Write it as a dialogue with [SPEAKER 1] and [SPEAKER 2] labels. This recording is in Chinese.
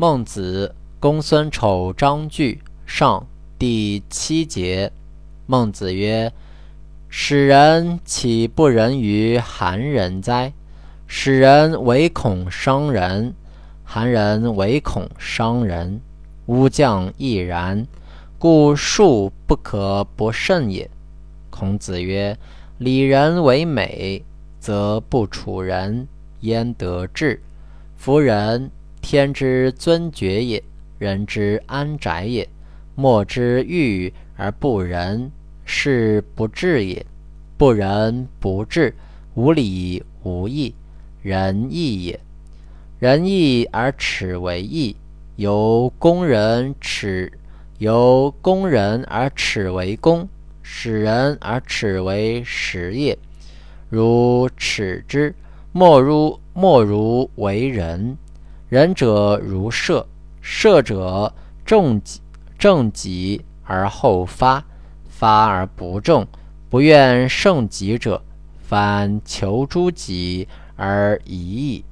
[SPEAKER 1] 孟子《公孙丑章句上》第七节。孟子曰：“使人岂不仁于韩人哉？使人唯恐伤人，韩人唯恐伤人。乌将亦然，故术不可不慎也。”孔子曰：“礼人为美，则不处人，焉得志？夫人。”天之尊爵也，人之安宅也。莫之欲而不仁，是不智也。不仁不智，无礼无义，仁义也。仁义而耻为义，由公人耻，由公人而耻为公，使人而耻为实也。如耻之，莫如莫如为人。仁者如射，射者重己正己而后发，发而不中，不愿胜己者，反求诸己而已矣。